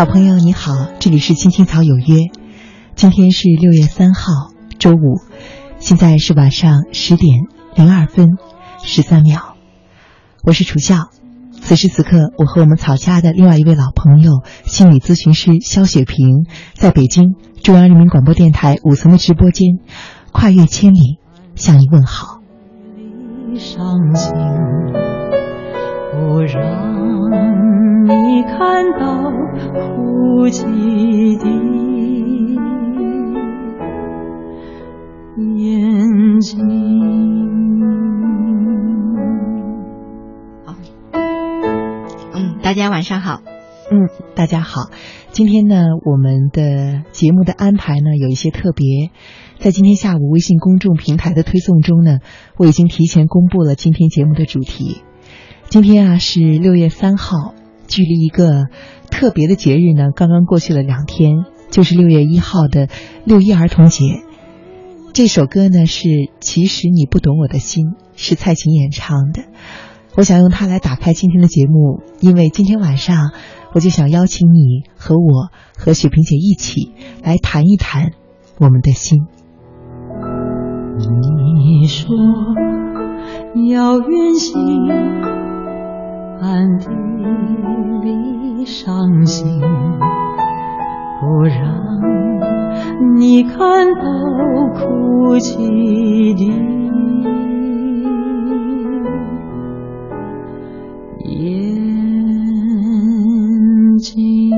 小朋友你好，这里是青青草有约，今天是六月三号周五，现在是晚上十点零二分十三秒，我是楚笑。此时此刻，我和我们草家的另外一位老朋友心理咨询师肖雪萍，在北京中央人民广播电台五层的直播间，跨越千里向你问好。伤心，不让你看到哭泣的眼睛。嗯，大家晚上好。嗯，大家好。今天呢，我们的节目的安排呢有一些特别。在今天下午微信公众平台的推送中呢，我已经提前公布了今天节目的主题。今天啊是六月三号，距离一个特别的节日呢刚刚过去了两天，就是六月一号的六一儿童节。这首歌呢是《其实你不懂我的心》，是蔡琴演唱的。我想用它来打开今天的节目，因为今天晚上我就想邀请你和我和雪萍姐一起来谈一谈我们的心。你说要远行，暗地里伤心，不让你看到哭泣的眼睛。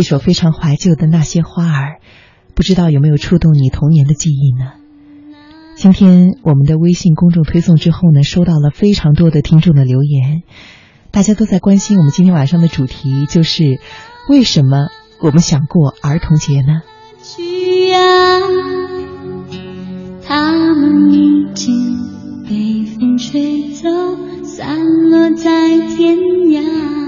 一首非常怀旧的那些花儿。不知道有没有触动你童年的记忆呢？今天我们的微信公众推送之后呢，收到了非常多的听众的留言，大家都在关心我们今天晚上的主题，就是为什么我们想过儿童节呢？去呀，他们已经被风吹走，散落在天涯。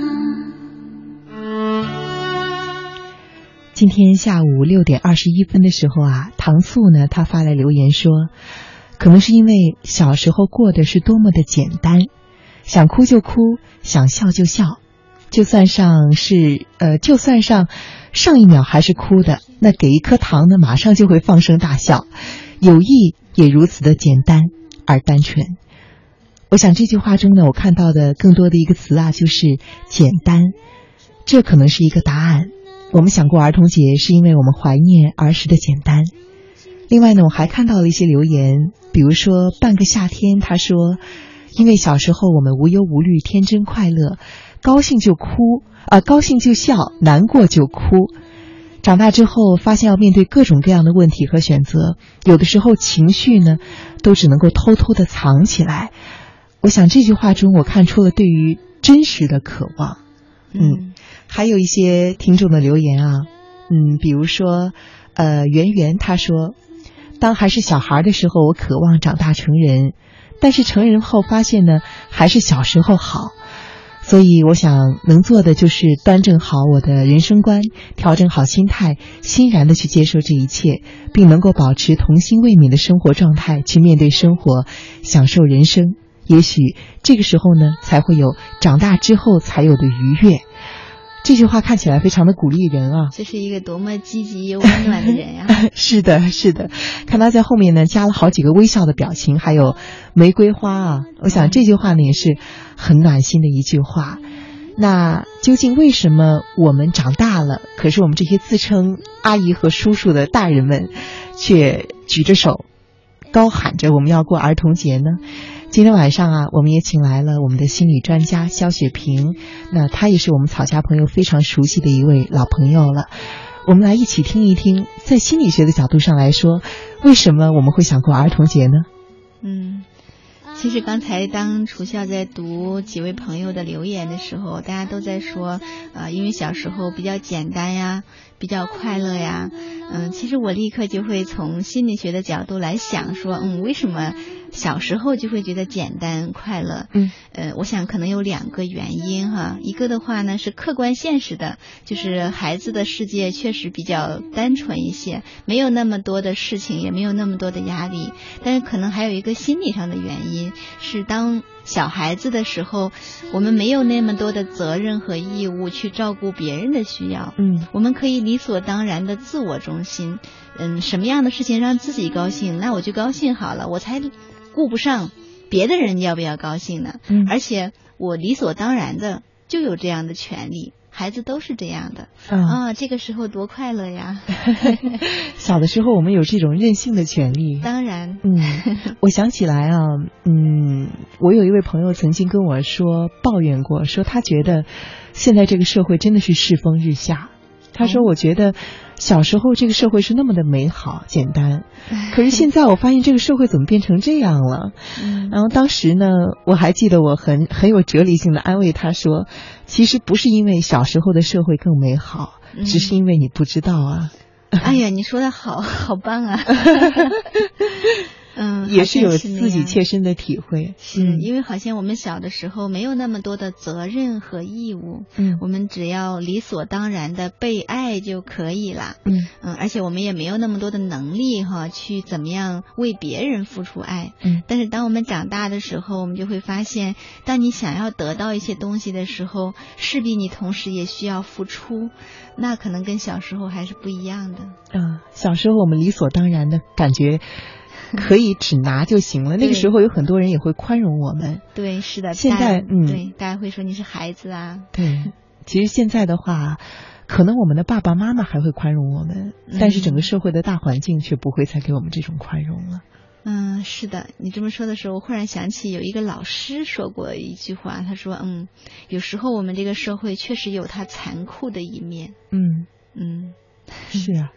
今天下午六点二十一分的时候啊，糖素呢，他发来留言说，可能是因为小时候过的是多么的简单，想哭就哭，想笑就笑，就算上是 呃，就算上上一秒还是哭的，那给一颗糖呢，马上就会放声大笑，友谊也如此的简单而单纯。我想这句话中呢，我看到的更多的一个词啊，就是简单，这可能是一个答案。我们想过儿童节，是因为我们怀念儿时的简单。另外呢，我还看到了一些留言，比如说半个夏天，他说，因为小时候我们无忧无虑、天真快乐，高兴就哭啊，高兴就笑，难过就哭。长大之后，发现要面对各种各样的问题和选择，有的时候情绪呢，都只能够偷偷的藏起来。我想这句话中，我看出了对于真实的渴望。嗯，还有一些听众的留言啊，嗯，比如说，呃，圆圆他说，当还是小孩的时候，我渴望长大成人；但是成人后发现呢，还是小时候好。所以我想能做的就是端正好我的人生观，调整好心态，欣然的去接受这一切，并能够保持童心未泯的生活状态去面对生活，享受人生。也许这个时候呢，才会有长大之后才有的愉悦。这句话看起来非常的鼓励人啊！这是一个多么积极又温暖的人呀！是的，是的，看他在后面呢加了好几个微笑的表情，还有玫瑰花啊！我想这句话呢也是很暖心的一句话。那究竟为什么我们长大了，可是我们这些自称阿姨和叔叔的大人们，却举着手，高喊着我们要过儿童节呢？今天晚上啊，我们也请来了我们的心理专家肖雪萍，那她也是我们草家朋友非常熟悉的一位老朋友了。我们来一起听一听，在心理学的角度上来说，为什么我们会想过儿童节呢？嗯，其实刚才当楚笑在读几位朋友的留言的时候，大家都在说，啊，因为小时候比较简单呀，比较快乐呀。嗯，其实我立刻就会从心理学的角度来想说，嗯，为什么？小时候就会觉得简单快乐，嗯，呃，我想可能有两个原因哈，一个的话呢是客观现实的，就是孩子的世界确实比较单纯一些，没有那么多的事情，也没有那么多的压力，但是可能还有一个心理上的原因，是当小孩子的时候，我们没有那么多的责任和义务去照顾别人的需要，嗯，我们可以理所当然的自我中心，嗯，什么样的事情让自己高兴，那我就高兴好了，我才。顾不上别的人要不要高兴呢？嗯，而且我理所当然的就有这样的权利，孩子都是这样的啊。这个时候多快乐呀！小的时候我们有这种任性的权利，当然。嗯，我想起来啊，嗯，我有一位朋友曾经跟我说抱怨过，说他觉得现在这个社会真的是世风日下。他说：“我觉得小时候这个社会是那么的美好简单，可是现在我发现这个社会怎么变成这样了？然后当时呢，我还记得我很很有哲理性的安慰他说：其实不是因为小时候的社会更美好，只是因为你不知道啊。哎呀，你说的好好棒啊！”嗯，也是有自己切身的体会，是因为好像我们小的时候没有那么多的责任和义务，嗯，我们只要理所当然的被爱就可以了，嗯。嗯，而且我们也没有那么多的能力哈，去怎么样为别人付出爱，嗯，但是当我们长大的时候，我们就会发现，当你想要得到一些东西的时候，势必你同时也需要付出，那可能跟小时候还是不一样的，嗯，小时候我们理所当然的感觉。可以只拿就行了。那个时候有很多人也会宽容我们。对，是的。现在，嗯，对，大家会说你是孩子啊。对，其实现在的话，可能我们的爸爸妈妈还会宽容我们，但是整个社会的大环境却不会再给我们这种宽容了。嗯，是的。你这么说的时候，我忽然想起有一个老师说过一句话，他说：“嗯，有时候我们这个社会确实有它残酷的一面。”嗯嗯，是啊。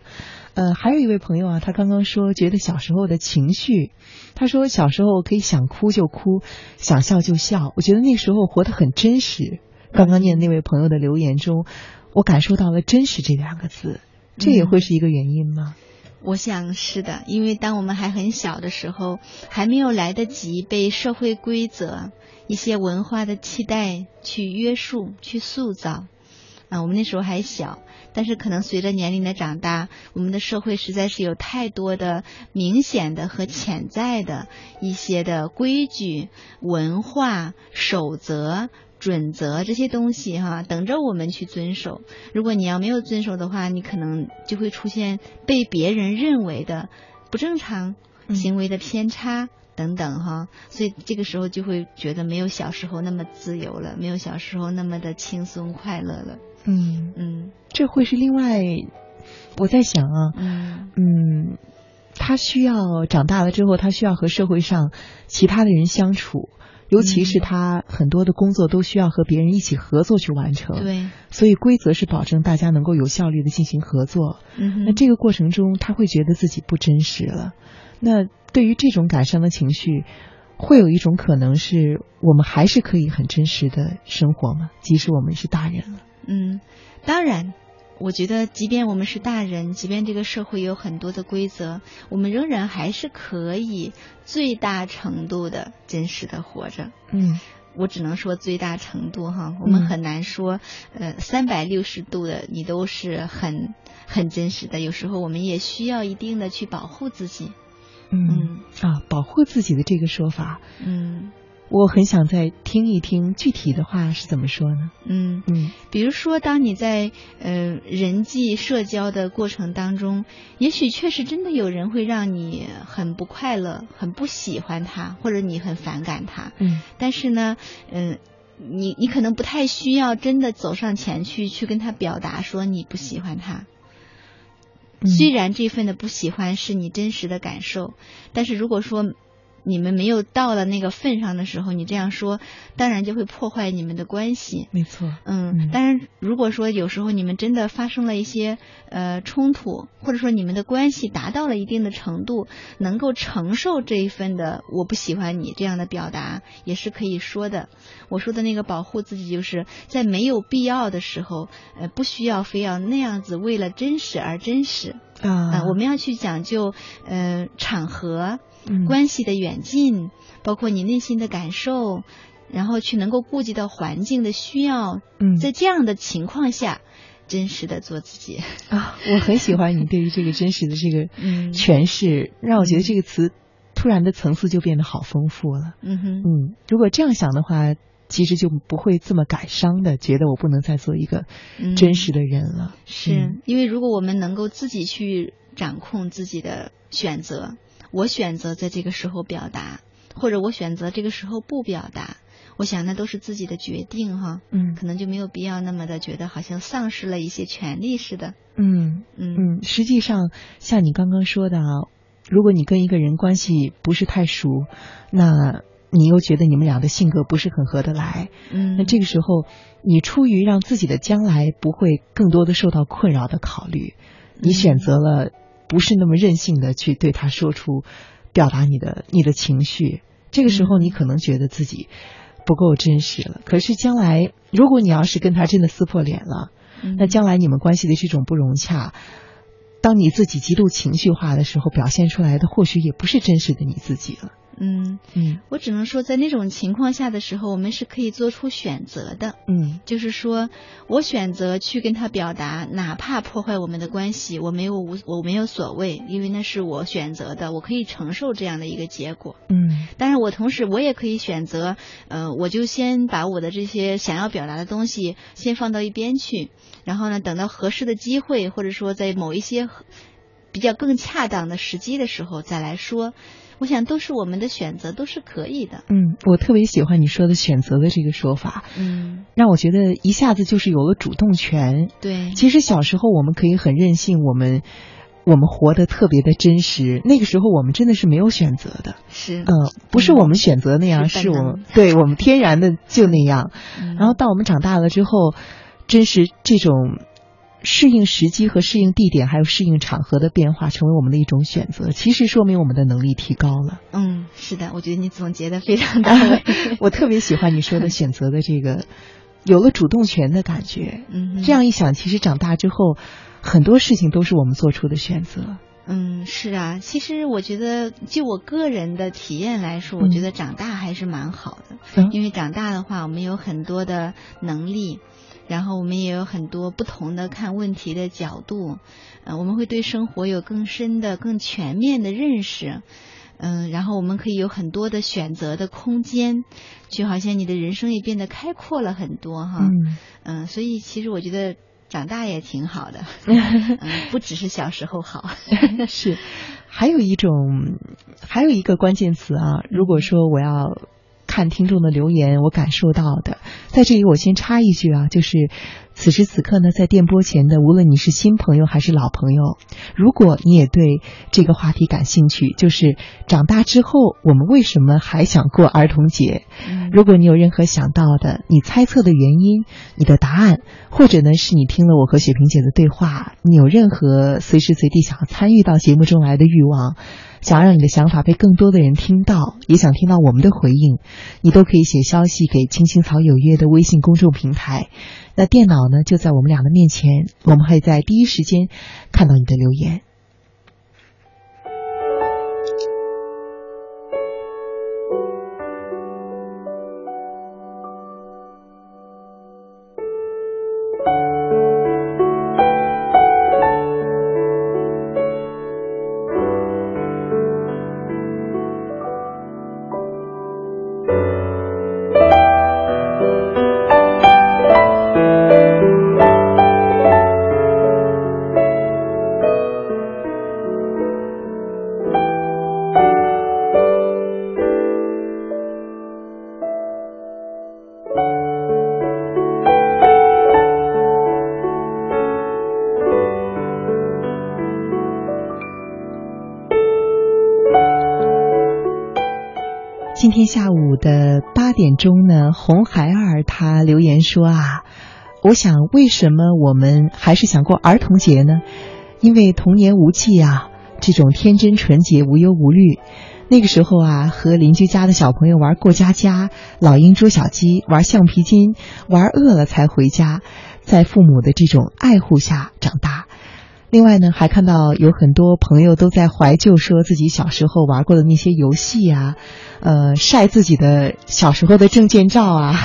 呃，还有一位朋友啊，他刚刚说觉得小时候的情绪，他说小时候可以想哭就哭，想笑就笑。我觉得那时候活得很真实。刚刚念那位朋友的留言中，我感受到了“真实”这两个字，这也会是一个原因吗？我想是的，因为当我们还很小的时候，还没有来得及被社会规则、一些文化的期待去约束、去塑造。啊，我们那时候还小。但是可能随着年龄的长大，我们的社会实在是有太多的明显的和潜在的一些的规矩、文化、守则、准则这些东西哈，等着我们去遵守。如果你要没有遵守的话，你可能就会出现被别人认为的不正常行为的偏差等等哈。所以这个时候就会觉得没有小时候那么自由了，没有小时候那么的轻松快乐了。嗯嗯，这会是另外，我在想啊，嗯嗯，他需要长大了之后，他需要和社会上其他的人相处，尤其是他很多的工作都需要和别人一起合作去完成。对，所以规则是保证大家能够有效率的进行合作。嗯，那这个过程中，他会觉得自己不真实了。那对于这种感伤的情绪，会有一种可能是我们还是可以很真实的生活吗？即使我们是大人了。嗯，当然，我觉得，即便我们是大人，即便这个社会有很多的规则，我们仍然还是可以最大程度的真实的活着。嗯，我只能说最大程度哈，我们很难说，呃，三百六十度的你都是很很真实的。有时候我们也需要一定的去保护自己。嗯啊，保护自己的这个说法，嗯。我很想再听一听具体的话是怎么说呢？嗯嗯，比如说，当你在呃人际社交的过程当中，也许确实真的有人会让你很不快乐，很不喜欢他，或者你很反感他。嗯，但是呢，嗯，你你可能不太需要真的走上前去去跟他表达说你不喜欢他。虽然这份的不喜欢是你真实的感受，但是如果说。你们没有到了那个份上的时候，你这样说，当然就会破坏你们的关系。没错，嗯，当然，如果说有时候你们真的发生了一些呃冲突，或者说你们的关系达到了一定的程度，能够承受这一份的我不喜欢你这样的表达，也是可以说的。我说的那个保护自己，就是在没有必要的时候，呃，不需要非要那样子为了真实而真实啊。我们要去讲究呃场合。嗯，关系的远近，包括你内心的感受，然后去能够顾及到环境的需要。嗯，在这样的情况下，真实的做自己啊，我很喜欢你对于这个真实的这个嗯诠释，让我觉得这个词突然的层次就变得好丰富了。嗯哼，嗯，如果这样想的话，其实就不会这么感伤的，觉得我不能再做一个真实的人了。是因为如果我们能够自己去掌控自己的选择。我选择在这个时候表达，或者我选择这个时候不表达，我想那都是自己的决定哈。嗯，可能就没有必要那么的觉得好像丧失了一些权利似的。嗯嗯嗯，实际上像你刚刚说的啊，如果你跟一个人关系不是太熟，那你又觉得你们俩的性格不是很合得来，嗯，那这个时候你出于让自己的将来不会更多的受到困扰的考虑，你选择了。不是那么任性的去对他说出，表达你的你的情绪。这个时候你可能觉得自己不够真实了。可是将来，如果你要是跟他真的撕破脸了，那将来你们关系的这种不融洽，当你自己极度情绪化的时候，表现出来的或许也不是真实的你自己了。嗯嗯，我只能说，在那种情况下的时候，我们是可以做出选择的。嗯，就是说我选择去跟他表达，哪怕破坏我们的关系，我没有无我没有所谓，因为那是我选择的，我可以承受这样的一个结果。嗯，但是我同时我也可以选择，呃，我就先把我的这些想要表达的东西先放到一边去，然后呢，等到合适的机会，或者说在某一些比较更恰当的时机的时候再来说。我想都是我们的选择，都是可以的。嗯，我特别喜欢你说的“选择”的这个说法。嗯，让我觉得一下子就是有了主动权。对，其实小时候我们可以很任性，我们我们活得特别的真实。那个时候我们真的是没有选择的。是，嗯，不是我们选择那样，是我们对我们天然的就那样。然后到我们长大了之后，真实这种。适应时机和适应地点，还有适应场合的变化，成为我们的一种选择。其实说明我们的能力提高了。嗯，是的，我觉得你总结的非常到位。我特别喜欢你说的选择的这个，有了主动权的感觉。嗯，这样一想，其实长大之后，很多事情都是我们做出的选择。嗯，是啊。其实我觉得，就我个人的体验来说，我觉得长大还是蛮好的。因为长大的话，我们有很多的能力。然后我们也有很多不同的看问题的角度，呃，我们会对生活有更深的、更全面的认识，嗯，然后我们可以有很多的选择的空间，就好像你的人生也变得开阔了很多哈，嗯，嗯，所以其实我觉得长大也挺好的，嗯，不只是小时候好，是，还有一种，还有一个关键词啊，如果说我要。看听众的留言，我感受到的，在这里我先插一句啊，就是此时此刻呢，在电波前的，无论你是新朋友还是老朋友，如果你也对这个话题感兴趣，就是长大之后我们为什么还想过儿童节？如果你有任何想到的，你猜测的原因，你的答案，或者呢是你听了我和雪萍姐的对话，你有任何随时随地想要参与到节目中来的欲望。想让你的想法被更多的人听到，也想听到我们的回应，你都可以写消息给青青草有约的微信公众平台。那电脑呢就在我们俩的面前，我们会在第一时间看到你的留言。红孩儿他留言说啊，我想为什么我们还是想过儿童节呢？因为童年无忌啊，这种天真纯洁、无忧无虑。那个时候啊，和邻居家的小朋友玩过家家、老鹰捉小鸡、玩橡皮筋，玩饿了才回家，在父母的这种爱护下长大。另外呢，还看到有很多朋友都在怀旧，说自己小时候玩过的那些游戏啊，呃，晒自己的小时候的证件照啊。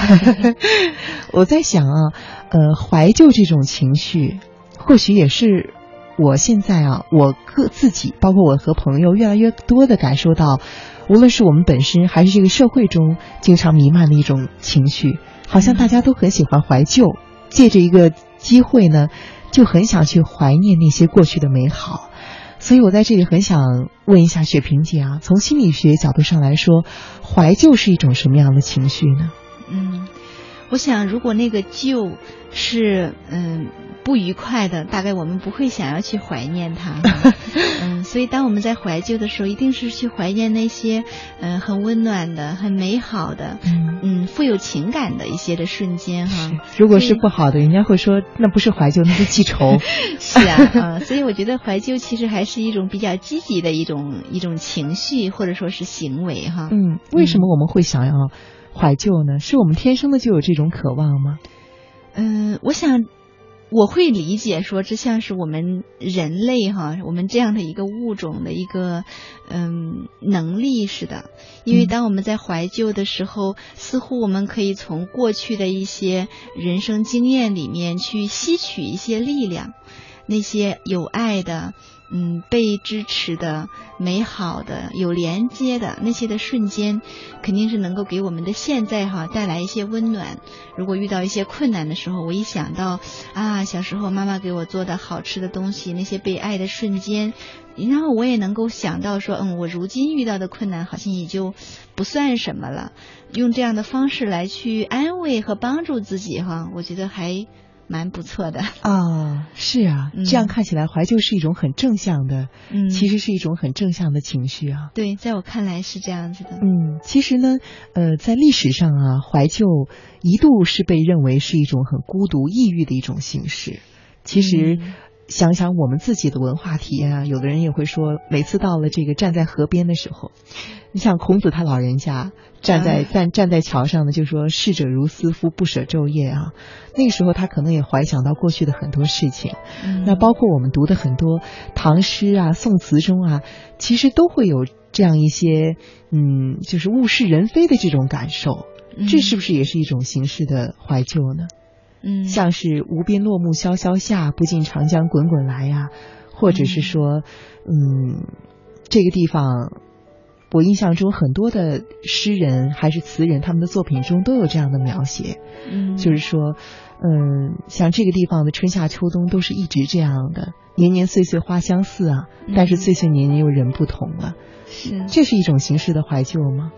我在想啊，呃，怀旧这种情绪，或许也是我现在啊，我个自己，包括我和朋友越来越多的感受到，无论是我们本身，还是这个社会中经常弥漫的一种情绪，好像大家都很喜欢怀旧，借着一个机会呢。就很想去怀念那些过去的美好，所以我在这里很想问一下雪萍姐啊，从心理学角度上来说，怀旧是一种什么样的情绪呢？嗯，我想如果那个旧是嗯不愉快的，大概我们不会想要去怀念它。嗯，所以当我们在怀旧的时候，一定是去怀念那些嗯很温暖的、很美好的、嗯富有情感的一些的瞬间哈。如果是不好的，人家会说那不是怀旧，那是记仇。是啊，啊，所以我觉得怀旧其实还是一种比较积极的一种一种情绪或者说是行为哈。嗯，为什么我们会想要怀旧呢？是我们天生的就有这种渴望吗？嗯，我想。我会理解说，这像是我们人类哈，我们这样的一个物种的一个嗯能力似的。因为当我们在怀旧的时候，似乎我们可以从过去的一些人生经验里面去吸取一些力量，那些有爱的。嗯，被支持的、美好的、有连接的那些的瞬间，肯定是能够给我们的现在哈带来一些温暖。如果遇到一些困难的时候，我一想到啊，小时候妈妈给我做的好吃的东西，那些被爱的瞬间，然后我也能够想到说，嗯，我如今遇到的困难好像也就不算什么了。用这样的方式来去安慰和帮助自己哈，我觉得还。蛮不错的 啊，是啊，这样看起来怀旧是一种很正向的，嗯，其实是一种很正向的情绪啊。对，在我看来是这样子的。嗯，其实呢，呃，在历史上啊，怀旧一度是被认为是一种很孤独、抑郁的一种形式。其实。想想我们自己的文化体验啊，有的人也会说，每次到了这个站在河边的时候，你像孔子他老人家站在站站在桥上呢，就说逝者如斯夫，不舍昼夜啊。那个时候他可能也怀想到过去的很多事情，那包括我们读的很多唐诗啊、宋词中啊，其实都会有这样一些嗯，就是物是人非的这种感受。这是不是也是一种形式的怀旧呢？嗯，像是无边落木萧萧下，不尽长江滚滚来呀，或者是说，嗯，这个地方，我印象中很多的诗人还是词人，他们的作品中都有这样的描写，嗯，就是说，嗯，像这个地方的春夏秋冬都是一直这样的，年年岁岁花相似啊，但是岁岁年年又人不同了，是，这是一种形式的怀旧吗？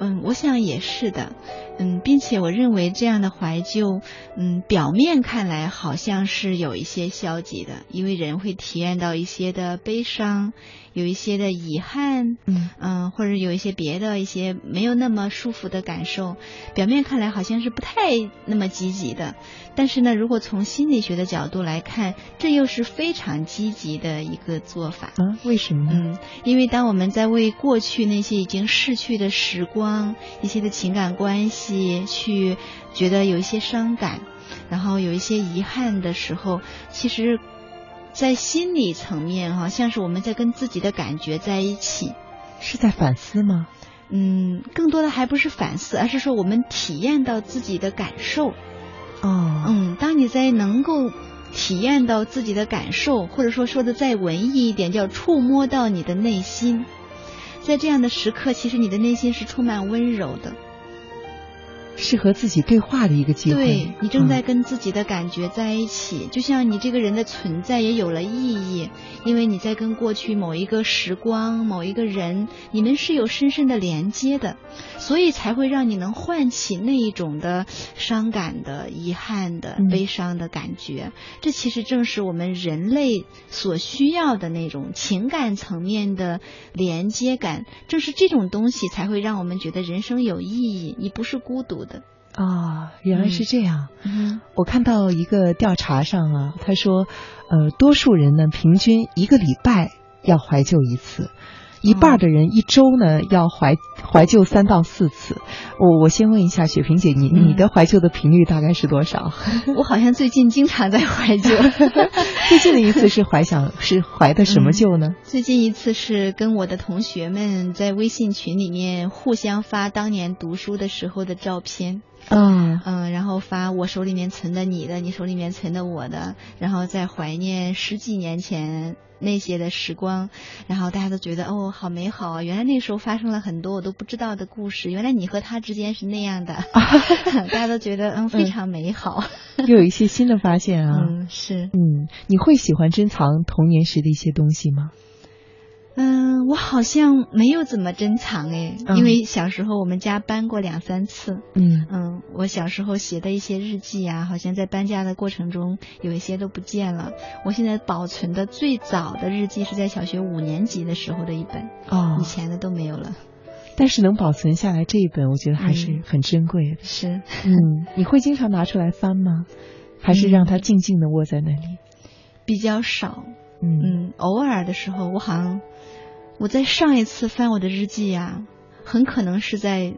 嗯，我想也是的，嗯，并且我认为这样的怀旧，嗯，表面看来好像是有一些消极的，因为人会体验到一些的悲伤，有一些的遗憾，嗯嗯，或者有一些别的一些没有那么舒服的感受，表面看来好像是不太那么积极的，但是呢，如果从心理学的角度来看，这又是非常积极的一个做法啊？为什么？嗯，因为当我们在为过去那些已经逝去的时光。一些的情感关系，去觉得有一些伤感，然后有一些遗憾的时候，其实，在心理层面哈，像是我们在跟自己的感觉在一起，是在反思吗？嗯，更多的还不是反思，而是说我们体验到自己的感受。哦，嗯，当你在能够体验到自己的感受，或者说说的再文艺一点，叫触摸到你的内心，在这样的时刻，其实你的内心是充满温柔的。是和自己对话的一个机会。对你正在跟自己的感觉在一起，嗯、就像你这个人的存在也有了意义，因为你在跟过去某一个时光、某一个人，你们是有深深的连接的，所以才会让你能唤起那一种的伤感的、遗憾的、嗯、悲伤的感觉。这其实正是我们人类所需要的那种情感层面的连接感，正是这种东西才会让我们觉得人生有意义，你不是孤独的。啊，原来是这样。嗯，我看到一个调查上啊，他说，呃，多数人呢，平均一个礼拜要怀旧一次，一半的人一周呢要怀怀旧三到四次。我我先问一下雪萍姐，你你的怀旧的频率大概是多少？我好像最近经常在怀旧。最近的一次是怀想是怀的什么旧呢？嗯、最近一次是跟我的同学们在微信群里面互相发当年读书的时候的照片。嗯嗯，然后发我手里面存的你的，你手里面存的我的，然后再怀念十几年前那些的时光，然后大家都觉得哦，好美好啊！原来那时候发生了很多我都不知道的故事，原来你和他之间是那样的，大家都觉得嗯非常美好，又有一些新的发现啊。嗯，是，嗯，你会喜欢珍藏童年时的一些东西吗？嗯，我好像没有怎么珍藏哎，嗯、因为小时候我们家搬过两三次。嗯嗯，我小时候写的一些日记啊，好像在搬家的过程中有一些都不见了。我现在保存的最早的日记是在小学五年级的时候的一本，哦，以前的都没有了。但是能保存下来这一本，我觉得还是很珍贵的。嗯、是，嗯，你会经常拿出来翻吗？还是让它静静的卧在那里？比较少。嗯嗯，偶尔的时候，我好像。我在上一次翻我的日记呀、啊，很可能是在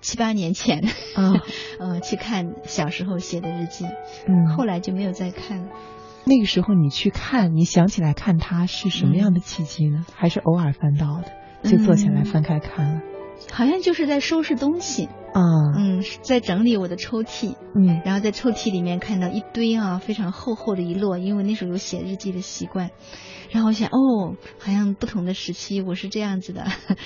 七八年前啊，呃，去看小时候写的日记，嗯，后来就没有再看。那个时候你去看，你想起来看它是什么样的契机呢？嗯、还是偶尔翻到的，就坐下来翻开看了？好像就是在收拾东西啊，嗯，在整理我的抽屉，嗯，然后在抽屉里面看到一堆啊非常厚厚的一摞，因为那时候有写日记的习惯。然后我想，哦，好像不同的时期我是这样子的，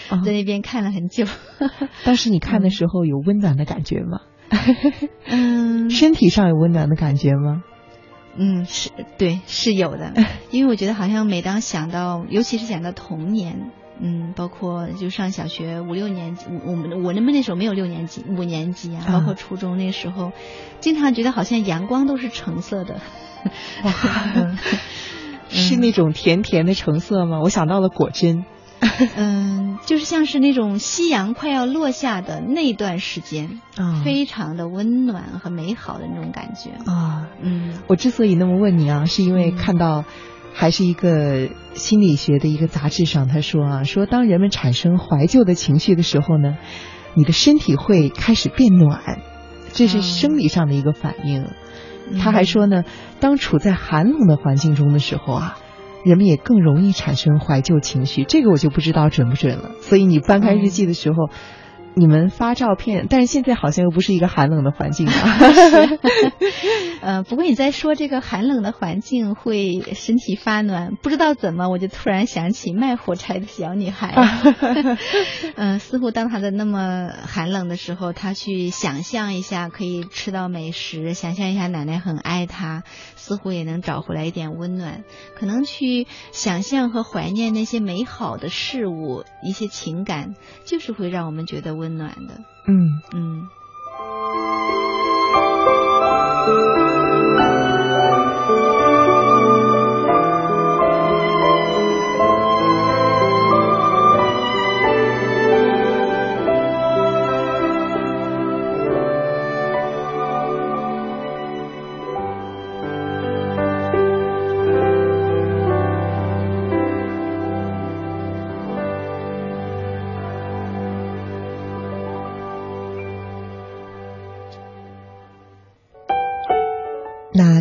哦、在那边看了很久。当时你看的时候有温暖的感觉吗？嗯，身体上有温暖的感觉吗？嗯，是对，是有的。因为我觉得好像每当想到，尤其是想到童年，嗯，包括就上小学五六年级，我们我们那时候没有六年级、五年级啊，包括初中那时候，经常觉得好像阳光都是橙色的。哇是那种甜甜的橙色吗？我想到了果真。嗯，就是像是那种夕阳快要落下的那段时间，啊，非常的温暖和美好的那种感觉啊。嗯，我之所以那么问你啊，是因为看到还是一个心理学的一个杂志上，他说啊，说当人们产生怀旧的情绪的时候呢，你的身体会开始变暖，这是生理上的一个反应。嗯、他还说呢，当处在寒冷的环境中的时候啊。人们也更容易产生怀旧情绪，这个我就不知道准不准了。所以你翻开日记的时候，嗯、你们发照片，但是现在好像又不是一个寒冷的环境啊。呃，不过你在说这个寒冷的环境会身体发暖，不知道怎么我就突然想起卖火柴的小女孩。嗯、呃，似乎当她的那么寒冷的时候，她去想象一下可以吃到美食，想象一下奶奶很爱她，似乎也能找回来一点温暖。可能去想象和怀念那些美好的事物，一些情感，就是会让我们觉得温暖的。嗯嗯。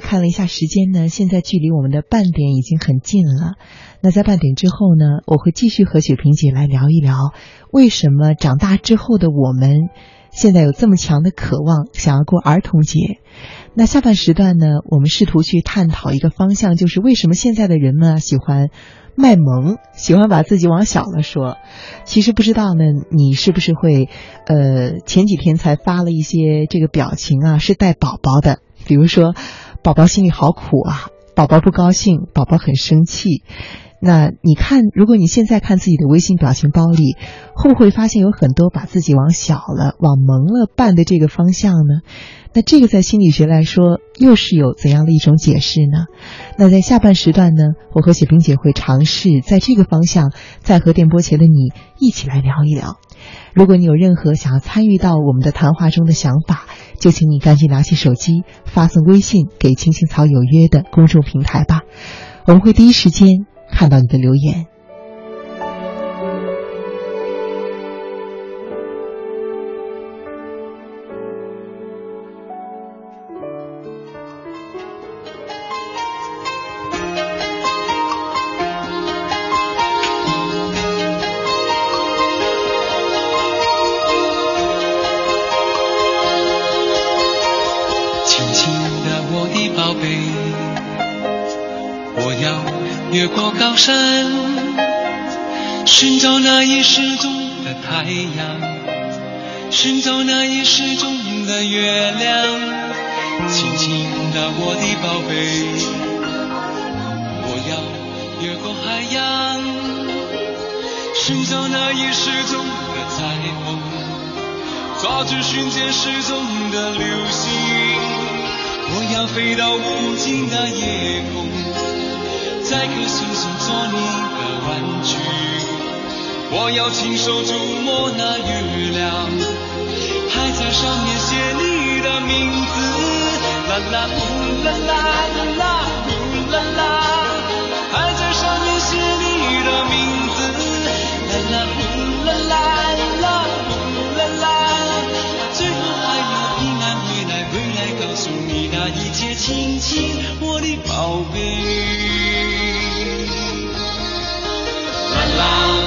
看了一下时间呢，现在距离我们的半点已经很近了。那在半点之后呢，我会继续和雪萍姐来聊一聊，为什么长大之后的我们，现在有这么强的渴望，想要过儿童节。那下半时段呢，我们试图去探讨一个方向，就是为什么现在的人们喜欢卖萌，喜欢把自己往小了说。其实不知道呢，你是不是会，呃，前几天才发了一些这个表情啊，是带宝宝的，比如说，宝宝心里好苦啊，宝宝不高兴，宝宝很生气。那你看，如果你现在看自己的微信表情包里，会不会发现有很多把自己往小了、往萌了办的这个方向呢？那这个在心理学来说，又是有怎样的一种解释呢？那在下半时段呢，我和雪冰姐会尝试在这个方向，再和电波前的你一起来聊一聊。如果你有任何想要参与到我们的谈话中的想法，就请你赶紧拿起手机发送微信给“青青草有约”的公众平台吧，我们会第一时间看到你的留言。山寻找那已失踪的太阳，寻找那已失踪的月亮。轻轻的，我的宝贝，我要越过海洋，寻找那已失踪的彩虹，抓住瞬间失踪的流星。我要飞到无尽的夜空，再颗星星做你的玩具。我要亲手触摸那月亮，还在上面写你的名字。啦啦呜啦啦啦啦呜啦啦，还在上面写你的名字。啦啦呜啦啦啦呜啦啦，最后还要平安回来，回来告诉你那一切，亲亲我的宝贝。天，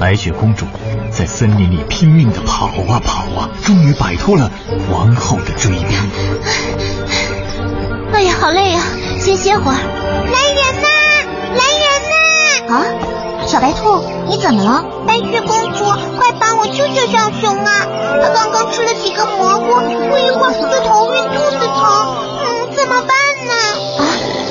白雪公主在森林里拼命的跑啊跑啊，终于摆脱了王后的追兵。哎呀，好累啊，先歇会儿。来人呐！来人呐！啊，小白兔，你怎么了？白雪公主，快帮我救救小熊啊！他刚刚吃了几个蘑菇，不一会儿就头晕肚子疼，嗯，怎么办呢？啊，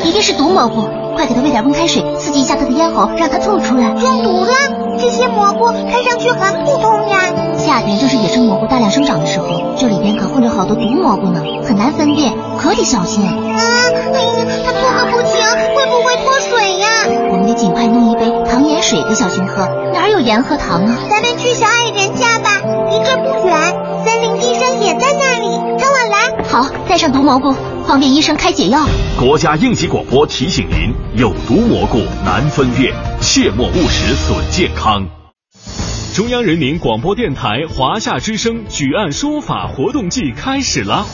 一定是毒蘑菇。快给他喂点温开水，刺激一下他的咽喉，让他吐出来。中毒了？这些蘑菇看上去很普通呀。夏天正是野生蘑菇大量生长的时候，这里边可混着好多毒蘑菇呢，很难分辨，可得小心。啊，哎呀，他吐个不停，会不会脱水呀？我们得尽快弄一杯糖盐水给小熊喝。哪有盐和糖啊？咱们去小矮人家吧，离这不远，森林医生也在那里，跟我来。好。好，带上毒蘑菇，方便医生开解药。国家应急广播提醒您：有毒蘑菇难分辨，切莫误食损健康。中央人民广播电台华夏之声举案说法活动季开始了。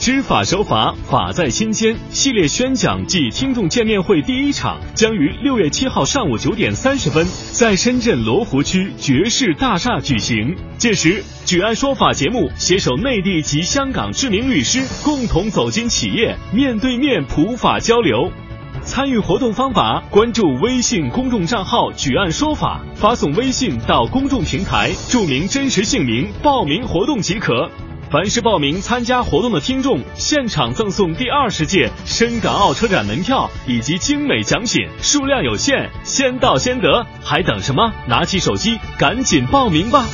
知法守法，法在心间系列宣讲暨听众见面会第一场将于六月七号上午九点三十分在深圳罗湖区爵士大厦举行。届时，举案说法节目携手内地及香港知名律师，共同走进企业，面对面普法交流。参与活动方法：关注微信公众账号“举案说法”，发送微信到公众平台，注明真实姓名，报名活动即可。凡是报名参加活动的听众，现场赠送第二十届深港澳车展门票以及精美奖品，数量有限，先到先得，还等什么？拿起手机，赶紧报名吧！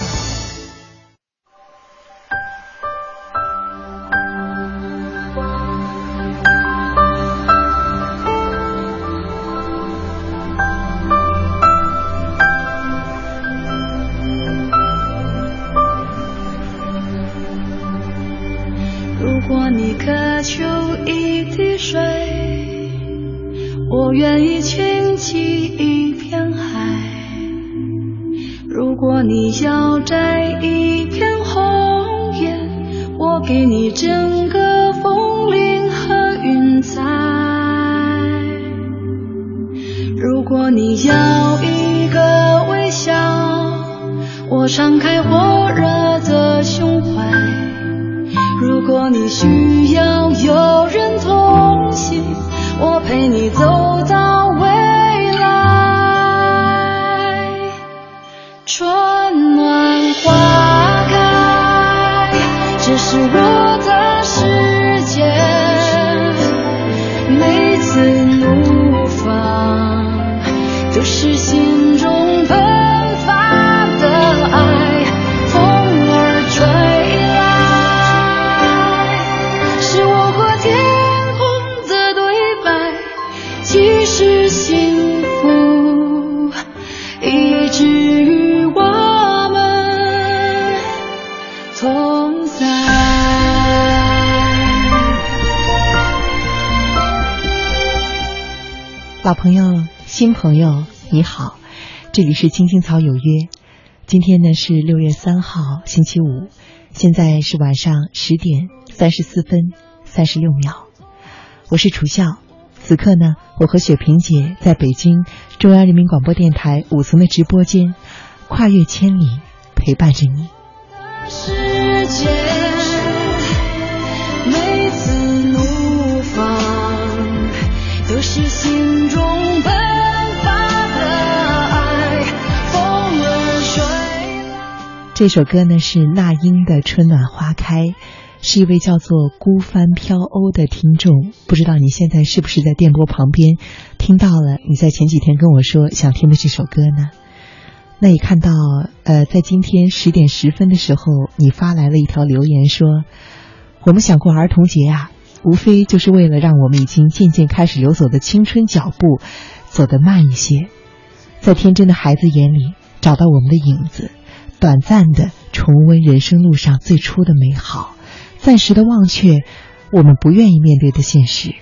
老朋友、新朋友，你好，这里是青青草有约。今天呢是六月三号，星期五，现在是晚上十点三十四分三十六秒。我是楚笑，此刻呢，我和雪萍姐在北京中央人民广播电台五层的直播间，跨越千里陪伴着你。这首歌呢是那英的《春暖花开》，是一位叫做孤帆飘鸥的听众，不知道你现在是不是在电波旁边听到了？你在前几天跟我说想听的这首歌呢？那也看到，呃，在今天十点十分的时候，你发来了一条留言说，我们想过儿童节啊，无非就是为了让我们已经渐渐开始游走的青春脚步走得慢一些，在天真的孩子眼里找到我们的影子。短暂的重温人生路上最初的美好，暂时的忘却我们不愿意面对的现实。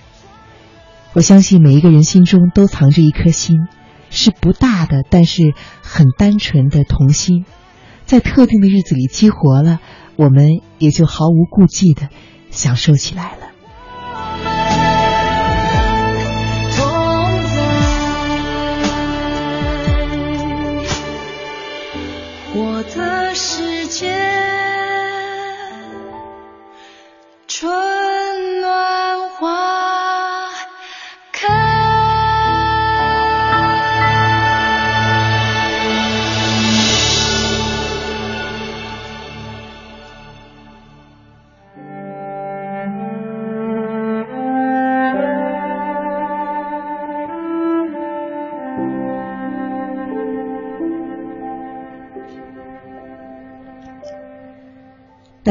我相信每一个人心中都藏着一颗心，是不大的，但是很单纯的童心，在特定的日子里激活了，我们也就毫无顾忌的享受起来了。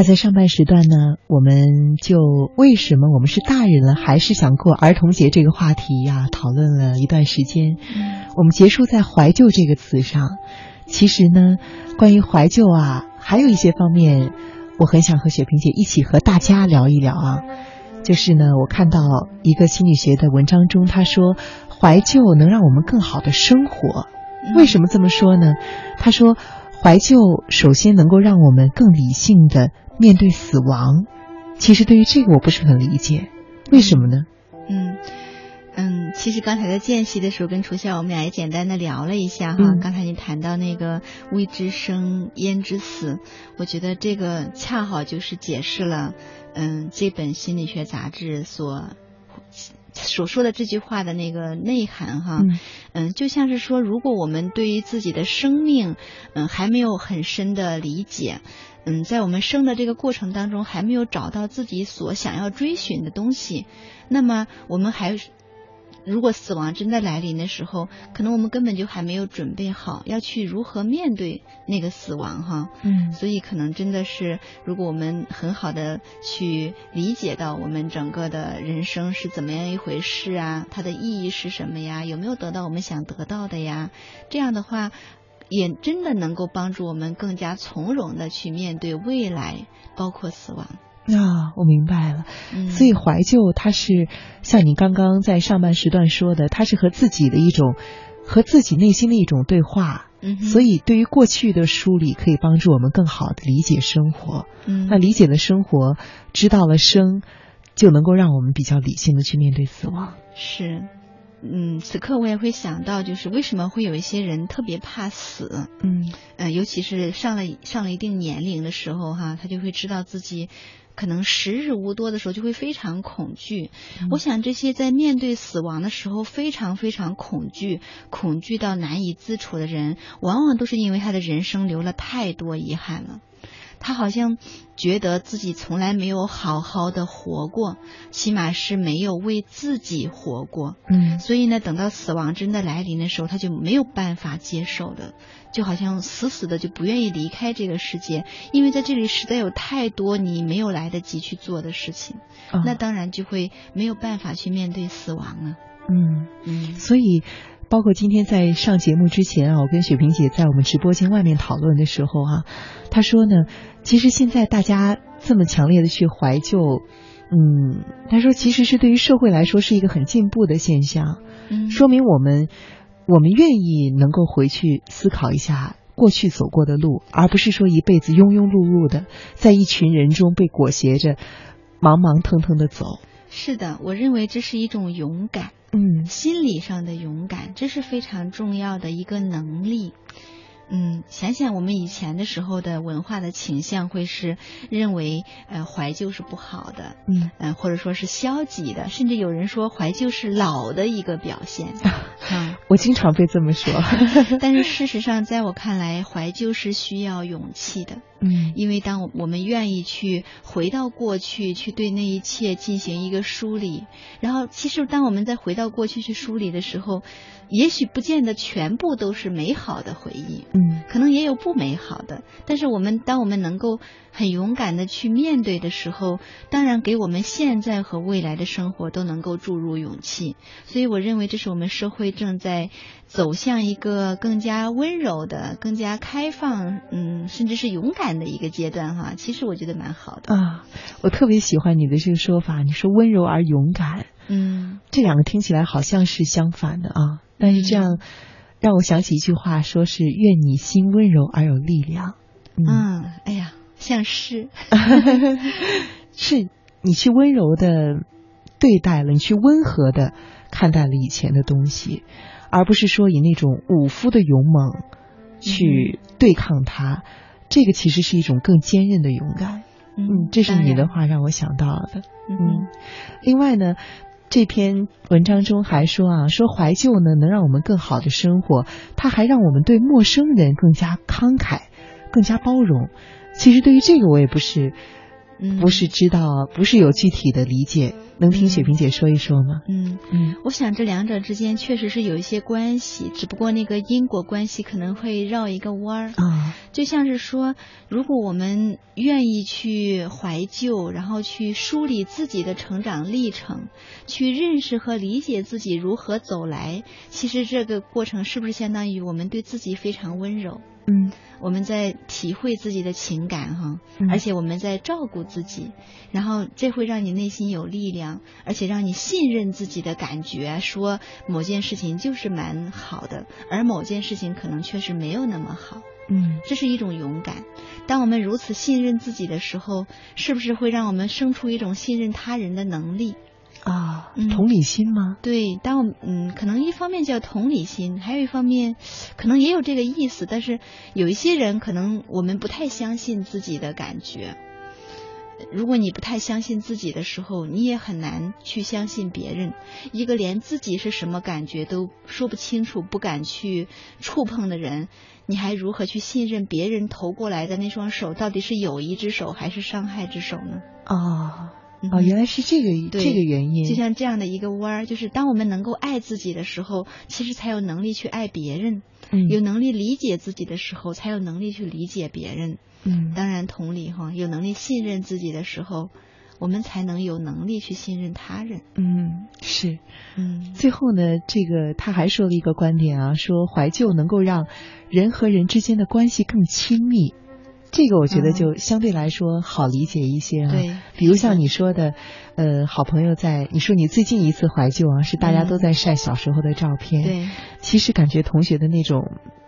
那在上半时段呢，我们就为什么我们是大人了还是想过儿童节这个话题呀、讨论了一段时间。我们结束在怀旧这个词上。其实呢，关于怀旧啊，还有一些方面，我很想和雪萍姐一起和大家聊一聊啊。就是呢，我看到一个心理学的文章中，他说怀旧能让我们更好的生活。为什么这么说呢？他说怀旧首先能够让我们更理性的面对死亡。其实对于这个我不是很理解，为什么呢？嗯。嗯，其实刚才在间隙的时候跟楚笑我们俩也简单的聊了一下哈。刚才你谈到那个未知生焉知死，我觉得这个恰好就是解释了嗯这本心理学杂志所所说的这句话的那个内涵哈。嗯，就像是说，如果我们对于自己的生命嗯还没有很深的理解，嗯，在我们生的这个过程当中还没有找到自己所想要追寻的东西，那么我们还。如果死亡真的来临的时候，可能我们根本就还没有准备好要去如何面对那个死亡哈。嗯，所以可能真的是，如果我们很好的去理解到我们整个的人生是怎么样一回事啊，它的意义是什么呀，有没有得到我们想得到的呀？这样的话，也真的能够帮助我们更加从容的去面对未来，包括死亡。啊，我明白了。所以怀旧，它是像你刚刚在上半时段说的，它是和自己的一种，和自己内心的一种对话。嗯，所以对于过去的梳理，可以帮助我们更好的理解生活。嗯，那理解了生活，知道了生，就能够让我们比较理性的去面对死亡。是，嗯，此刻我也会想到，就是为什么会有一些人特别怕死。嗯，呃，尤其是上了上了一定年龄的时候，哈，他就会知道自己。可能时日无多的时候，就会非常恐惧。我想，这些在面对死亡的时候非常非常恐惧、恐惧到难以自处的人，往往都是因为他的人生留了太多遗憾了。他好像觉得自己从来没有好好的活过，起码是没有为自己活过。嗯，所以呢，等到死亡真的来临的时候，他就没有办法接受的，就好像死死的就不愿意离开这个世界，因为在这里实在有太多你没有来得及去做的事情，那当然就会没有办法去面对死亡了。嗯嗯，所以。包括今天在上节目之前啊，我跟雪萍姐在我们直播间外面讨论的时候啊，她说呢，其实现在大家这么强烈的去怀旧，嗯，她说其实是对于社会来说是一个很进步的现象，嗯，说明我们我们愿意能够回去思考一下过去走过的路，而不是说一辈子庸庸碌碌的在一群人中被裹挟着忙忙腾腾的走。是的，我认为这是一种勇敢。嗯，心理上的勇敢，这是非常重要的一个能力。嗯，想想我们以前的时候的文化的倾向，会是认为呃怀旧是不好的，嗯，呃或者说是消极的，甚至有人说怀旧是老的一个表现。啊，我经常被这么说。但是事实上，在我看来，怀旧是需要勇气的。嗯，因为当我们愿意去回到过去，去对那一切进行一个梳理，然后其实当我们在回到过去去梳理的时候。也许不见得全部都是美好的回忆，嗯，可能也有不美好的。但是我们当我们能够很勇敢的去面对的时候，当然给我们现在和未来的生活都能够注入勇气。所以我认为这是我们社会正在走向一个更加温柔的、更加开放，嗯，甚至是勇敢的一个阶段哈。其实我觉得蛮好的啊，我特别喜欢你的这个说法，你说温柔而勇敢，嗯，这两个听起来好像是相反的啊。但是这样让我想起一句话，说是愿你心温柔而有力量。嗯，哎呀，像是，是你去温柔的对待了，你去温和的看待了以前的东西，而不是说以那种武夫的勇猛去对抗它。这个其实是一种更坚韧的勇敢。嗯，这是你的话让我想到的。嗯，另外呢。这篇文章中还说啊，说怀旧呢能让我们更好的生活，它还让我们对陌生人更加慷慨，更加包容。其实对于这个我也不是，不是知道，不是有具体的理解。能听雪萍姐说一说吗？嗯嗯，我想这两者之间确实是有一些关系，只不过那个因果关系可能会绕一个弯儿啊。就像是说，如果我们愿意去怀旧，然后去梳理自己的成长历程，去认识和理解自己如何走来，其实这个过程是不是相当于我们对自己非常温柔？嗯，我们在体会自己的情感哈，嗯而且我们在照顾自己，然后这会让你内心有力量，而且让你信任自己的感觉，说某件事情就是蛮好的，而某件事情可能确实没有那么好。嗯这是一种勇敢。当我们如此信任自己的时候，是不是会让我们生出一种信任他人的能力？啊，嗯同理心吗？对，当我嗯，可能一方面叫同理心，还有一方面可能也有这个意思，但是有一些人可能我们不太相信自己的感觉。如果你不太相信自己的时候，你也很难去相信别人。一个连自己是什么感觉都说不清楚、不敢去触碰的人，你还如何去信任别人投过来的那双手到底是友谊之手还是伤害之手呢？哦嗯哦，原来是这个对这个原因。就像这样的一个弯儿，就是当我们能够爱自己的时候，其实才有能力去爱别人；嗯有能力理解自己的时候，才有能力去理解别人。嗯当然，同理哈，有能力信任自己的时候，我们才能有能力去信任他人。嗯是。嗯最后呢，这个他还说了一个观点啊，说怀旧能够让人和人之间的关系更亲密。这个我觉得就相对来说好理解一些啊。对比如像你说的，呃，好朋友在，你说你最近一次怀旧啊，是大家都在晒小时候的照片。对，其实感觉同学的那种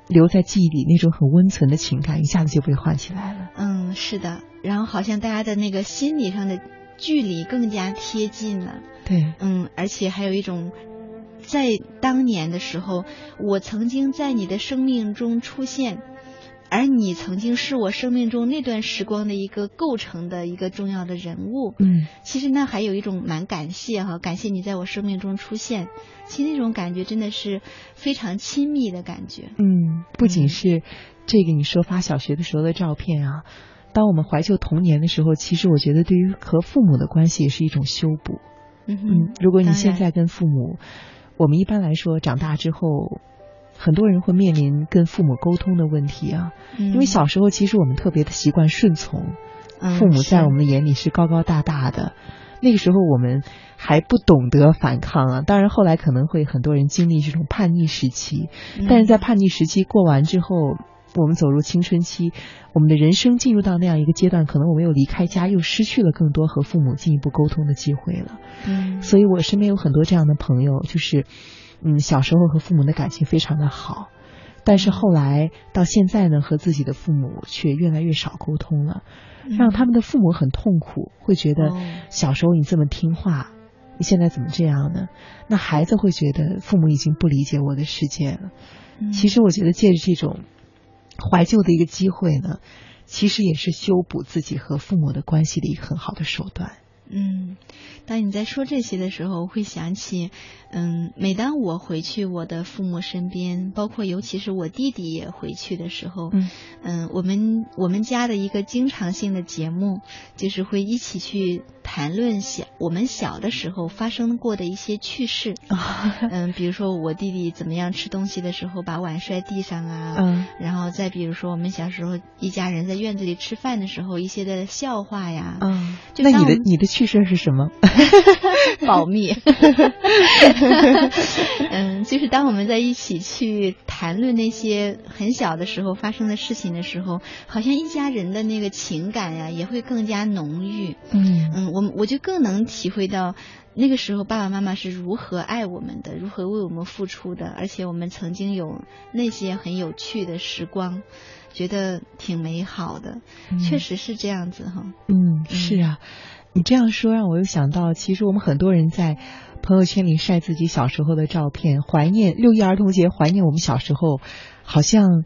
留在记忆里那种很温存的情感，一下子就被唤起来了。嗯，是的。然后好像大家的那个心理上的距离更加贴近了。对，嗯，而且还有一种，在当年的时候，我曾经在你的生命中出现，而你曾经是我生命中那段时光的一个构成的一个重要的人物。嗯，其实那还有一种蛮感谢哈，感谢你在我生命中出现。其实那种感觉真的是非常亲密的感觉。嗯，不仅是这个你说发小学的时候的照片啊，当我们怀旧童年的时候，其实我觉得对于和父母的关系也是一种修补。嗯如果你现在跟父母，我们一般来说长大之后，很多人会面临跟父母沟通的问题啊，嗯因为小时候其实我们特别的习惯顺从，嗯父母在我们的眼里是高高大大的。那个时候我们还不懂得反抗啊，当然后来可能会很多人经历这种叛逆时期，嗯但是在叛逆时期过完之后，我们走入青春期，我们的人生进入到那样一个阶段，可能我们又离开家，又失去了更多和父母进一步沟通的机会了。嗯所以我身边有很多这样的朋友，就是，嗯，小时候和父母的感情非常的好，但是后来到现在呢，和自己的父母却越来越少沟通了，让他们的父母很痛苦，会觉得哦小时候你这么听话，你现在怎么这样呢？那孩子会觉得父母已经不理解我的世界了。嗯其实我觉得借着这种怀旧的一个机会呢，其实也是修补自己和父母的关系的一个很好的手段。嗯，当你在说这些的时候，我会想起，嗯，每当我回去我的父母身边，包括尤其是我弟弟也回去的时候，嗯。嗯，我们我们家的一个经常性的节目，就是会一起去谈论小我们小的时候发生过的一些趣事，嗯，比如说我弟弟怎么样吃东西的时候把碗摔地上啊，嗯然后再比如说我们小时候一家人在院子里吃饭的时候一些的笑话呀，嗯，那你的你的趣事是什么？保密。嗯，就是当我们在一起去谈论那些很小的时候发生的事情的时候，好像一家人的那个情感呀也会更加浓郁。嗯嗯，我我就更能体会到那个时候爸爸妈妈是如何爱我们的，如何为我们付出的，而且我们曾经有那些很有趣的时光，觉得挺美好的。嗯确实是这样子哈。嗯，是啊，你这样说让我又想到，其实我们很多人在朋友圈里晒自己小时候的照片，怀念六一儿童节，怀念我们小时候，好像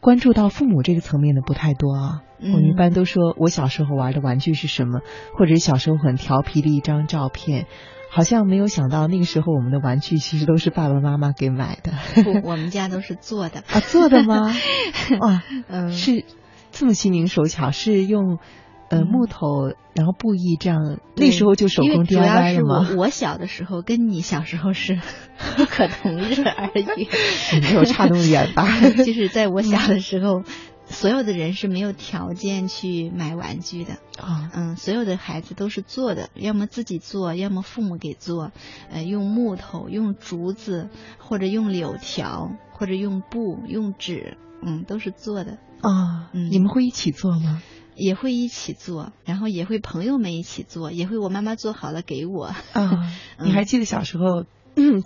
关注到父母这个层面的不太多啊。嗯我们一般都说我小时候玩的玩具是什么，或者小时候很调皮的一张照片，好像没有想到那个时候我们的玩具其实都是爸爸妈妈给买的。不，我们家都是做的。啊，做的吗？哇，嗯，是这么心灵手巧，是用呃木头，然后布艺这样，那时候就手工因为主要 DIY 是了吗？我我小的时候跟你小时候是 不可同日而语，没有差那么远吧 就是在我小的时候。所有的人是没有条件去买玩具的啊，嗯，所有的孩子都是做的，要么自己做，要么父母给做，呃，用木头、用竹子，或者用柳条，或者用布、用纸，嗯，都是做的啊。嗯，你们会一起做吗？也会一起做，然后也会朋友们一起做，也会我妈妈做好了给我。啊，你还记得小时候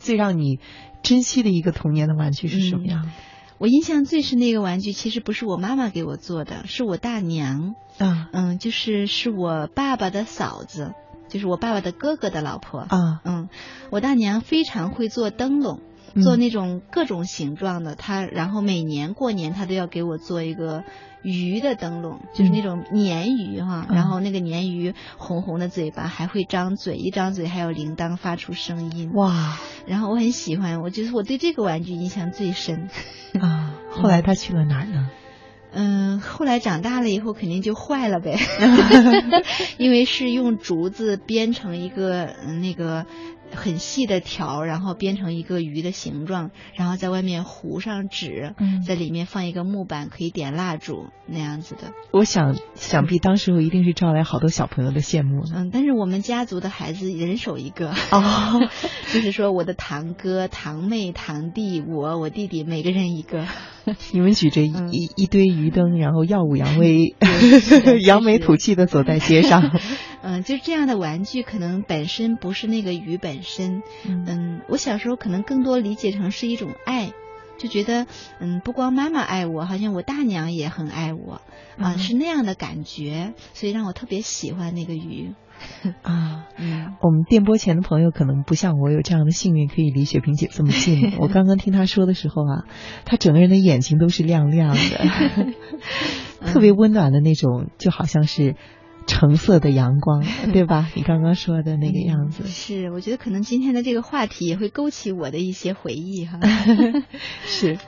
最让你珍惜的一个童年的玩具是什么样？我印象最深的一个玩具，其实不是我妈妈给我做的，是我大娘。嗯，嗯，就是是我爸爸的嫂子，就是我爸爸的哥哥的老婆。啊，嗯，我大娘非常会做灯笼，做那种各种形状的。她然后每年过年，她都要给我做一个鱼的灯笼，就是那种鲶鱼哈。然后那个鲶鱼红红的嘴巴，还会张嘴，一张嘴还有铃铛发出声音。哇！然后我很喜欢，我觉得我对这个玩具印象最深。啊，后来他去了哪儿呢？嗯，后来长大了以后肯定就坏了呗，因为是用竹子编成一个那个很细的条，然后编成一个鱼的形状，然后在外面糊上纸，在里面放一个木板，可以点蜡烛那样子的。我想，想必当时候一定是招来好多小朋友的羡慕。嗯，但是我们家族的孩子人手一个，哦，就是说我的堂哥、堂妹、堂弟，我、我弟弟，每个人一个。你们举着一一堆鱼灯，然后耀武扬威、扬眉吐气的走在街上。嗯，就是这样的玩具，可能本身不是那个鱼本身。嗯，我小时候可能更多理解成是一种爱，就觉得嗯，不光妈妈爱我，好像我大娘也很爱我啊，是那样的感觉，所以让我特别喜欢那个鱼。啊，嗯我们电波前的朋友可能不像我有这样的幸运，可以离雪萍姐这么近。我刚刚听她说的时候啊，她整个人的眼睛都是亮亮的，特别温暖的那种，就好像是橙色的阳光，对吧？你刚刚说的那个样子。是，我觉得可能今天的这个话题也会勾起我的一些回忆哈。是。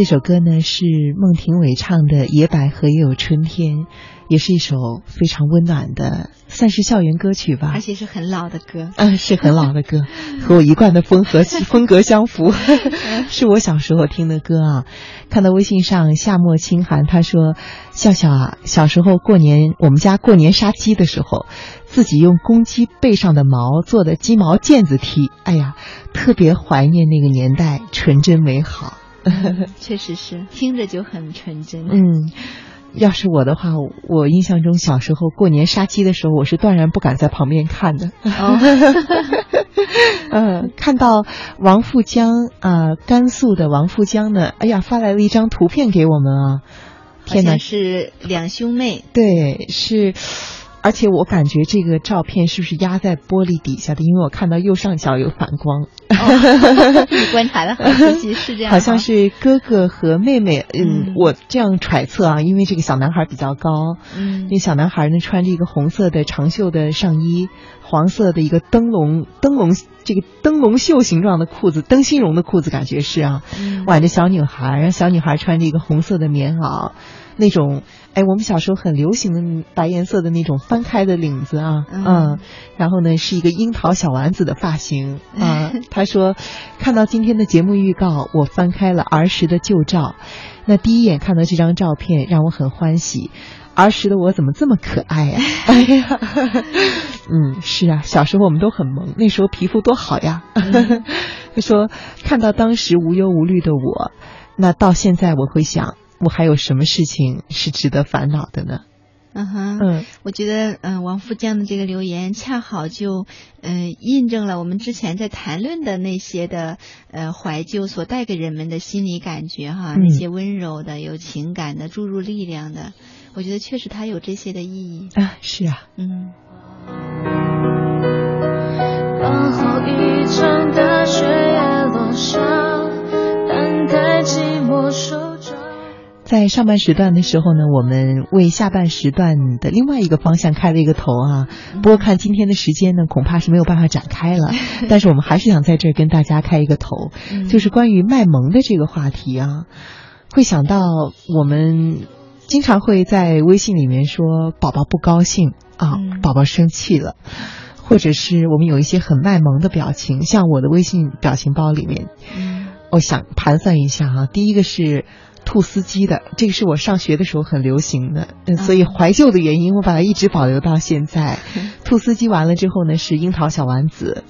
这首歌呢是孟庭苇唱的《野百合也有春天》，也是一首非常温暖的，算是校园歌曲吧。而且是很老的歌，嗯，是很老的歌，和我一贯的风和风格相符，是我小时候听的歌啊。看到微信上夏末清寒，他说：“笑笑啊，小时候过年，我们家过年杀鸡的时候，自己用公鸡背上的毛做的鸡毛毽子踢，哎呀，特别怀念那个年代，纯真美好。” 确实是，听着就很纯真。嗯，要是我的话，我印象中小时候过年杀鸡的时候，我是断然不敢在旁边看的。哦嗯，看到王富江啊，甘肃的王富江呢，哎呀，发来了一张图片给我们啊。天哪，是两兄妹。对，是而且我感觉这个照片是不是压在玻璃底下的？因为我看到右上角有反光。哦、你观察的很仔细，是这样。好像是哥哥和妹妹，嗯，我这样揣测啊，因为这个小男孩比较高，嗯，那小男孩呢穿着一个红色的长袖的上衣，黄色的一个灯笼灯笼这个灯笼袖形状的裤子，灯芯绒的裤子，感觉是啊，嗯、挽着小女孩，小女孩穿着一个红色的棉袄。那种，哎，我们小时候很流行的白颜色的那种翻开的领子啊，嗯，然后呢是一个樱桃小丸子的发型 啊。他说，看到今天的节目预告，我翻开了儿时的旧照，那第一眼看到这张照片让我很欢喜，儿时的我怎么这么可爱呀、啊？哎呀，嗯，是啊，小时候我们都很萌，那时候皮肤多好呀。嗯、他说，看到当时无忧无虑的我，那到现在我会想。我还有什么事情是值得烦恼的呢？嗯哼，嗯，我觉得，嗯、呃，王富江的这个留言恰好就，嗯、呃，印证了我们之前在谈论的那些的，呃，怀旧所带给人们的心理感觉哈，嗯、那些温柔的、有情感的、注入力量的，我觉得确实它有这些的意义啊，是啊，嗯。刚好一场在上半时段的时候呢，我们为下半时段的另外一个方向开了一个头啊。不过看今天的时间呢，恐怕是没有办法展开了。但是我们还是想在这儿跟大家开一个头，就是关于卖萌的这个话题啊。会想到我们经常会在微信里面说宝宝不高兴啊，宝宝生气了。或者是我们有一些很卖萌的表情，像我的微信表情包里面，嗯，我想盘算一下啊，第一个是兔斯基的，这个是我上学的时候很流行的，嗯，所以怀旧的原因，我把它一直保留到现在。兔斯基完了之后呢，是樱桃小丸子，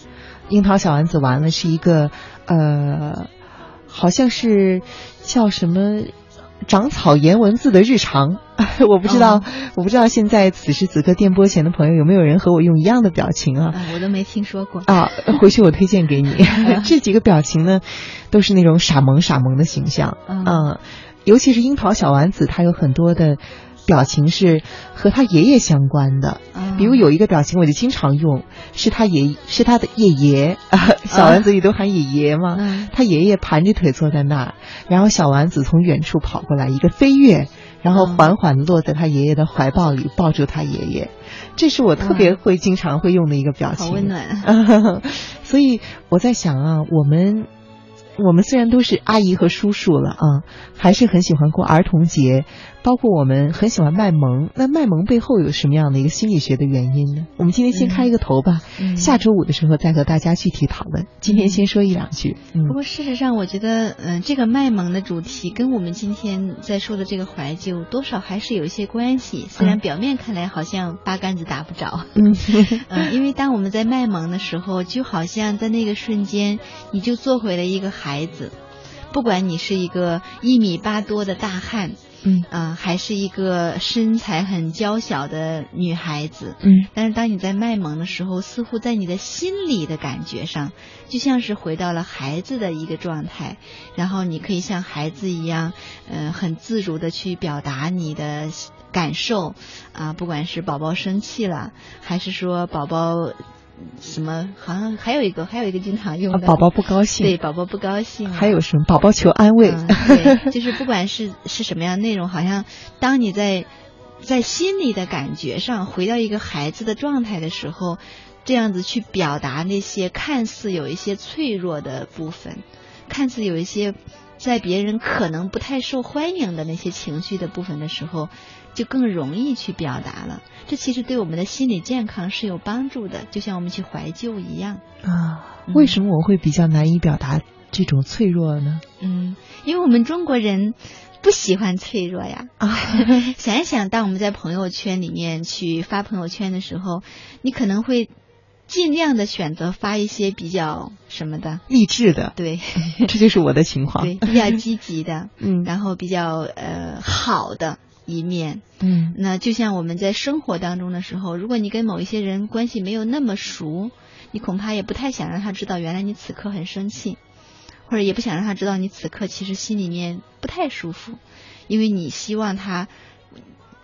樱桃小丸子完了是一个呃，好像是叫什么。长草颜文字的日常，我不知道，哦、我不知道现在此时此刻电波前的朋友有没有人和我用一样的表情啊？啊我都没听说过。啊，回去我推荐给你。这几个表情呢，都是那种傻萌傻萌的形象，嗯、啊，尤其是樱桃小丸子，它有很多的表情是和他爷爷相关的。嗯、比如有一个表情我就经常用，是他爷是他的爷爷啊，小丸子里都喊爷爷嘛，嗯、他爷爷盘着腿坐在那儿，然后小丸子从远处跑过来，一个飞跃，然后缓缓落在他爷爷的怀抱里，抱住他爷爷。这是我特别会经常会用的一个表情，好温暖。所以我在想啊，我们。我们虽然都是阿姨和叔叔了啊，还是很喜欢过儿童节，包括我们很喜欢卖萌。那卖萌背后有什么样的一个心理学的原因呢？我们今天先开一个头吧，嗯、下周五的时候再和大家具体讨论。今天先说一两句。嗯、不过事实上，我觉得，嗯、呃，这个卖萌的主题跟我们今天在说的这个怀旧，多少还是有一些关系。虽然表面看来好像八竿子打不着，嗯嗯，因为当我们在卖萌的时候，就好像在那个瞬间，你就做回了一个。孩子，不管你是一个一米八多的大汉，嗯。啊、呃，还是一个身材很娇小的女孩子，嗯，但是当你在卖萌的时候，似乎在你的心里的感觉上，就像是回到了孩子的一个状态，然后你可以像孩子一样，呃，很自如的去表达你的感受，啊，不管是宝宝生气了，还是说宝宝。什么？好像还有一个，还有一个经常用的，宝宝不高兴。对，宝宝不高兴。还有什么？宝宝求安慰。嗯、对，就是不管是是什么样内容，好像当你在在心里的感觉上回到一个孩子的状态的时候，这样子去表达那些看似有一些脆弱的部分，看似有一些在别人可能不太受欢迎的那些情绪的部分的时候。就更容易去表达了，这其实对我们的心理健康是有帮助的，就像我们去怀旧一样啊。为什么我会比较难以表达这种脆弱呢？嗯，因为我们中国人不喜欢脆弱呀。啊，想一想，当我们在朋友圈里面去发朋友圈的时候，你可能会尽量的选择发一些比较什么的励志的，对，这就是我的情况，对，比较积极的，嗯，然后比较呃好的。一面，嗯，那就像我们在生活当中的时候，如果你跟某一些人关系没有那么熟，你恐怕也不太想让他知道原来你此刻很生气，或者也不想让他知道你此刻其实心里面不太舒服，因为你希望他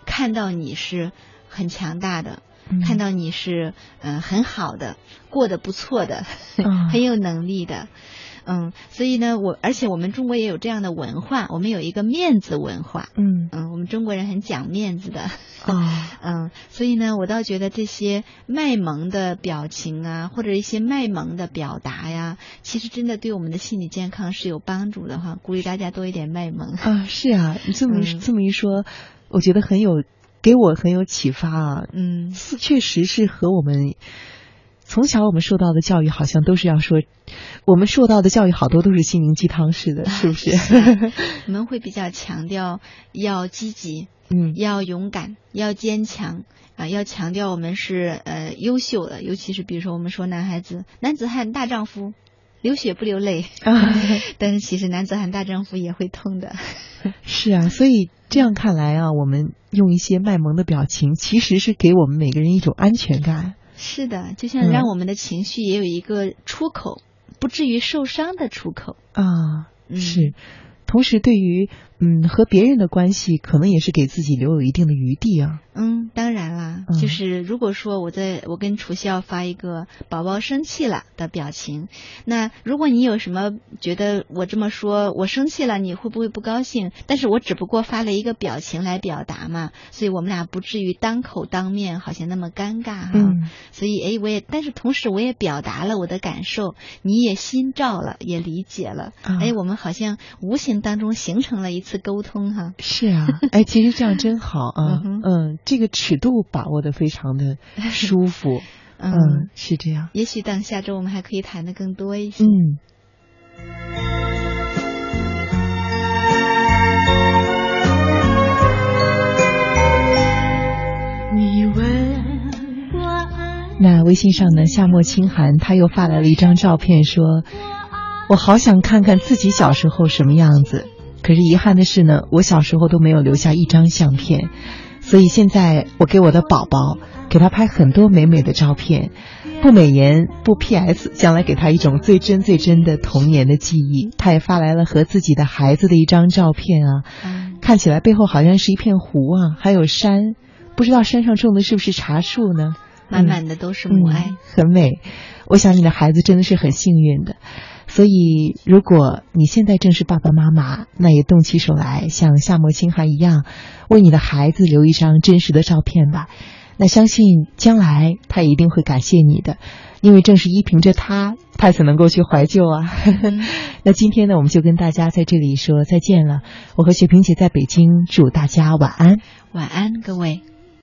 看到你是很强大的，看到你是嗯、呃很好的，过得不错的，啊。很有能力的。嗯，所以呢，我而且我们中国也有这样的文化，我们有一个面子文化。嗯嗯，我们中国人很讲面子的。啊 嗯，所以呢，我倒觉得这些卖萌的表情啊，或者一些卖萌的表达呀，其实真的对我们的心理健康是有帮助的哈。鼓励大家多一点卖萌。啊，是啊，你这么一嗯这么一说，我觉得很有给我很有启发啊。嗯，是确实是和我们从小我们受到的教育好像都是要说，我们受到的教育好多都是心灵鸡汤式的，是不是？我们会比较强调要积极，嗯要勇敢，要坚强啊，要强调我们是呃优秀的，尤其是比如说我们说男孩子，男子汉大丈夫。流血不流泪，啊，但是其实男子汉大丈夫也会痛的。是啊，所以这样看来啊，我们用一些卖萌的表情，其实是给我们每个人一种安全感。是的，就嗯像让我们的情绪也有一个出口，不至于受伤的出口。啊，嗯是。同时，对于嗯和别人的关系，可能也是给自己留有一定的余地啊。嗯，当然啦，嗯就是如果说我在我跟楚笑发一个宝宝生气了的表情，那如果你有什么觉得我这么说我生气了，你会不会不高兴？但是我只不过发了一个表情来表达嘛，所以我们俩不至于当口当面好像那么尴尬哈。嗯所以哎，我也但是同时我也表达了我的感受，你也心照了，也理解了，啊哎，我们好像无形当中形成了一次沟通哈。是啊，哎，其实这样真好啊。嗯嗯，这个尺度把握的非常的 舒服。嗯嗯，是这样。也许等下周我们还可以谈的更多一些。嗯。你问我那微信上呢，夏末清寒他又发来了一张照片，说：“我好想看看自己小时候什么样子。可是遗憾的是呢，我小时候都没有留下一张相片，所以现在我给我的宝宝给他拍很多美美的照片，不美颜不 PS，将来给他一种最真最真的童年的记忆。他也发来了和自己的孩子的一张照片啊，嗯看起来背后好像是一片湖啊，还有山，不知道山上种的是不是茶树呢？满满的都是母爱。嗯，很美。我想你的孩子真的是很幸运的，所以如果你现在正是爸爸妈妈，那也动起手来，像夏末清寒一样，为你的孩子留一张真实的照片吧。那相信将来他一定会感谢你的，因为正是依凭着他，他才能够去怀旧啊。那今天呢，我们就跟大家在这里说再见了。我和雪萍姐在北京，祝大家晚安。晚安，各位。